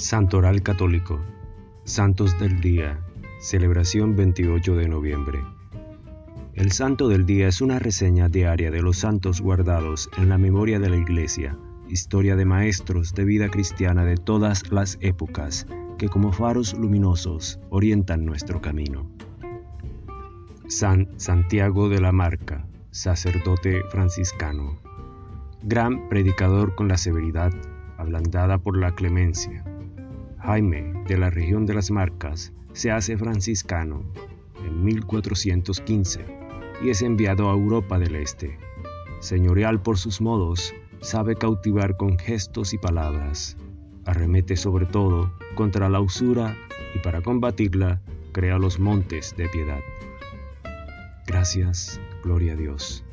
Santoral Católico, Santos del Día, celebración 28 de noviembre. El Santo del Día es una reseña diaria de los santos guardados en la memoria de la Iglesia, historia de maestros de vida cristiana de todas las épocas que como faros luminosos orientan nuestro camino. San Santiago de la Marca, sacerdote franciscano, gran predicador con la severidad, ablandada por la clemencia Jaime, de la región de las Marcas, se hace franciscano en 1415 y es enviado a Europa del Este. Señorial por sus modos, sabe cautivar con gestos y palabras. Arremete sobre todo contra la usura y para combatirla crea los montes de piedad. Gracias, gloria a Dios.